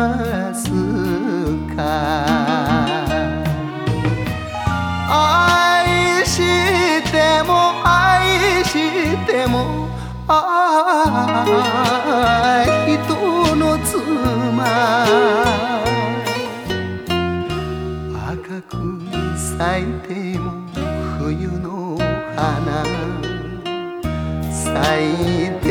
ますか？愛しても愛してもああ人の妻。赤く咲いても冬の花。咲いて